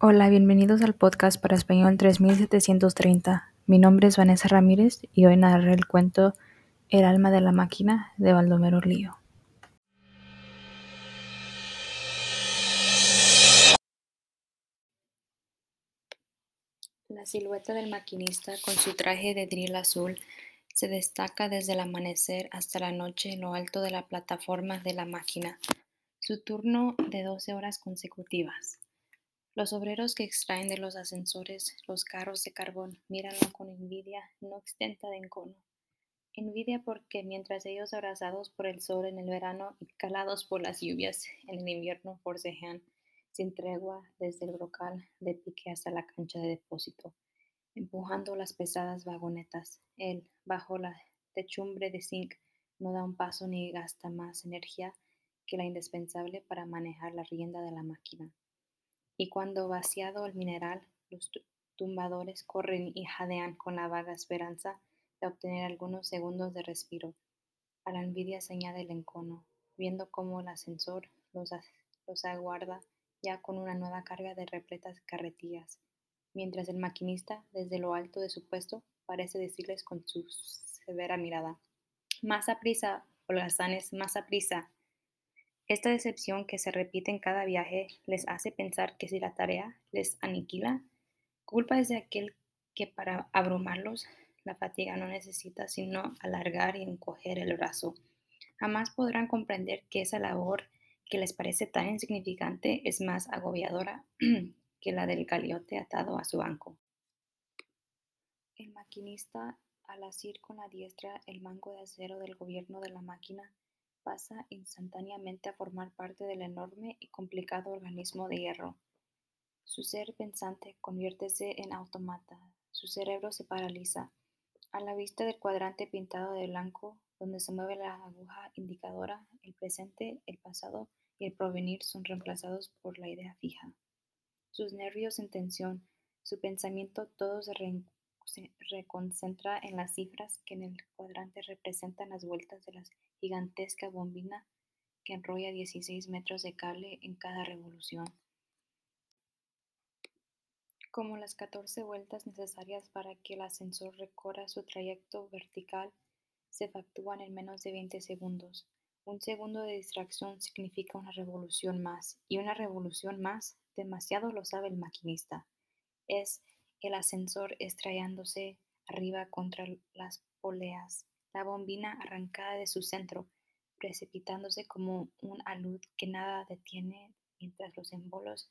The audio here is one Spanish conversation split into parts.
Hola, bienvenidos al podcast para español 3730. Mi nombre es Vanessa Ramírez y hoy narraré el cuento El alma de la máquina de Baldomero Lío. La silueta del maquinista con su traje de drill azul se destaca desde el amanecer hasta la noche en lo alto de la plataforma de la máquina, su turno de 12 horas consecutivas. Los obreros que extraen de los ascensores los carros de carbón míranlo con envidia no extenta de encono. Envidia porque mientras ellos abrazados por el sol en el verano y calados por las lluvias en el invierno forcejean sin tregua desde el brocal de pique hasta la cancha de depósito, empujando las pesadas vagonetas. Él, bajo la techumbre de zinc, no da un paso ni gasta más energía que la indispensable para manejar la rienda de la máquina. Y cuando vaciado el mineral, los tumbadores corren y jadean con la vaga esperanza de obtener algunos segundos de respiro. A la envidia se añade el encono, viendo cómo el ascensor los, los aguarda ya con una nueva carga de repletas carretillas, mientras el maquinista, desde lo alto de su puesto, parece decirles con su severa mirada, Más a prisa, holgazanes, más a prisa. Esta decepción que se repite en cada viaje les hace pensar que si la tarea les aniquila, culpa es de aquel que para abrumarlos la fatiga no necesita sino alargar y encoger el brazo. Jamás podrán comprender que esa labor que les parece tan insignificante es más agobiadora que la del galiote atado a su banco. El maquinista, al asir con la diestra el mango de acero del gobierno de la máquina, pasa instantáneamente a formar parte del enorme y complicado organismo de hierro. Su ser pensante conviértese en automata, su cerebro se paraliza. A la vista del cuadrante pintado de blanco, donde se mueve la aguja indicadora, el presente, el pasado y el provenir son reemplazados por la idea fija. Sus nervios en tensión, su pensamiento todo se, reconcentra en las cifras que en el cuadrante representan las vueltas de la gigantesca bombina que enrolla 16 metros de cable en cada revolución. Como las 14 vueltas necesarias para que el ascensor recorra su trayecto vertical se efectúan en menos de 20 segundos. Un segundo de distracción significa una revolución más, y una revolución más, demasiado lo sabe el maquinista. Es el ascensor estrellándose arriba contra las poleas, la bombina arrancada de su centro, precipitándose como un alud que nada detiene mientras los embolos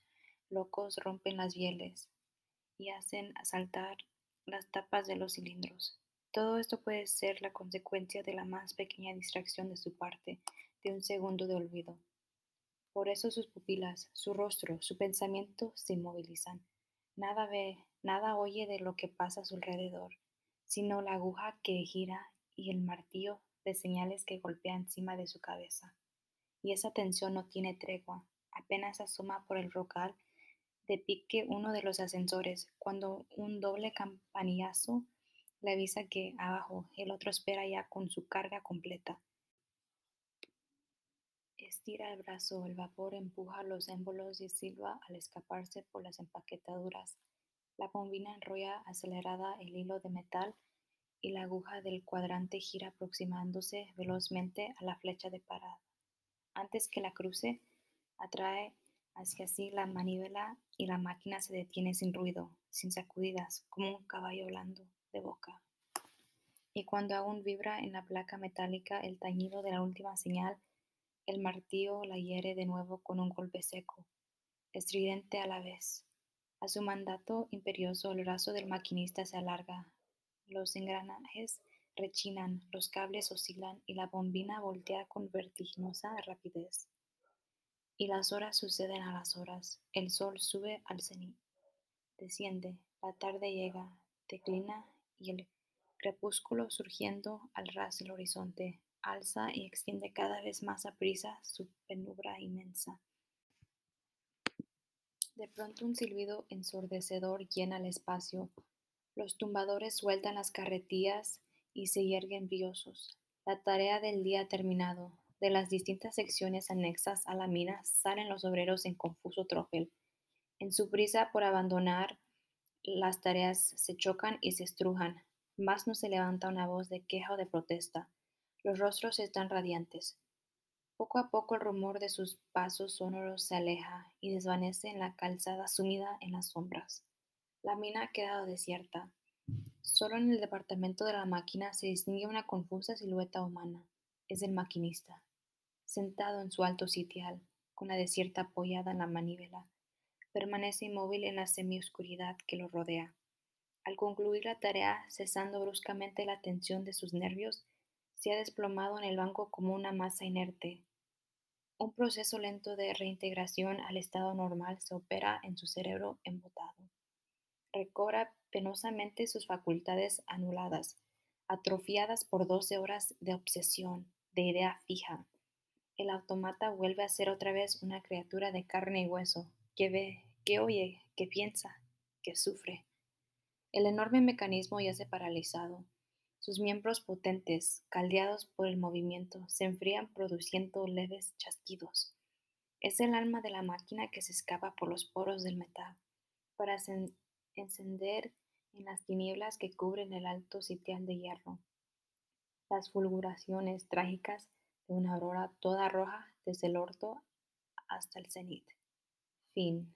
locos rompen las bieles y hacen saltar las tapas de los cilindros. Todo esto puede ser la consecuencia de la más pequeña distracción de su parte, de un segundo de olvido. Por eso sus pupilas, su rostro, su pensamiento se inmovilizan. Nada ve, Nada oye de lo que pasa a su alrededor, sino la aguja que gira y el martillo de señales que golpea encima de su cabeza. Y esa tensión no tiene tregua, apenas asoma por el rocal de pique uno de los ascensores, cuando un doble campanillazo le avisa que abajo el otro espera ya con su carga completa. Estira el brazo, el vapor empuja los émbolos y silba al escaparse por las empaquetaduras la bombina enrolla acelerada el hilo de metal y la aguja del cuadrante gira aproximándose velozmente a la flecha de parada. Antes que la cruce, atrae hacia sí la manivela y la máquina se detiene sin ruido, sin sacudidas, como un caballo blando de boca. Y cuando aún vibra en la placa metálica el tañido de la última señal, el martillo la hiere de nuevo con un golpe seco, estridente a la vez. A su mandato imperioso el brazo del maquinista se alarga, los engranajes rechinan, los cables oscilan y la bombina voltea con vertiginosa rapidez. Y las horas suceden a las horas, el sol sube al cenit, desciende, la tarde llega, declina y el crepúsculo surgiendo al ras del horizonte alza y extiende cada vez más a prisa su penumbra inmensa. De pronto un silbido ensordecedor llena el espacio. Los tumbadores sueltan las carretillas y se yerguen briosos. La tarea del día ha terminado. De las distintas secciones anexas a la mina salen los obreros en confuso tropel. En su prisa por abandonar las tareas se chocan y se estrujan, mas no se levanta una voz de queja o de protesta. Los rostros están radiantes. Poco a poco el rumor de sus pasos sonoros se aleja y desvanece en la calzada sumida en las sombras. La mina ha quedado desierta. Solo en el departamento de la máquina se distingue una confusa silueta humana. Es el maquinista, sentado en su alto sitial, con la desierta apoyada en la manivela. Permanece inmóvil en la semioscuridad que lo rodea. Al concluir la tarea, cesando bruscamente la tensión de sus nervios, se ha desplomado en el banco como una masa inerte. Un proceso lento de reintegración al estado normal se opera en su cerebro embotado. Recobra penosamente sus facultades anuladas, atrofiadas por doce horas de obsesión, de idea fija. El automata vuelve a ser otra vez una criatura de carne y hueso, que ve, que oye, que piensa, que sufre. El enorme mecanismo yace paralizado. Sus miembros potentes, caldeados por el movimiento, se enfrían produciendo leves chasquidos. Es el alma de la máquina que se escapa por los poros del metal para encender en las tinieblas que cubren el alto sitial de hierro. Las fulguraciones trágicas de una aurora toda roja desde el orto hasta el cenit. Fin.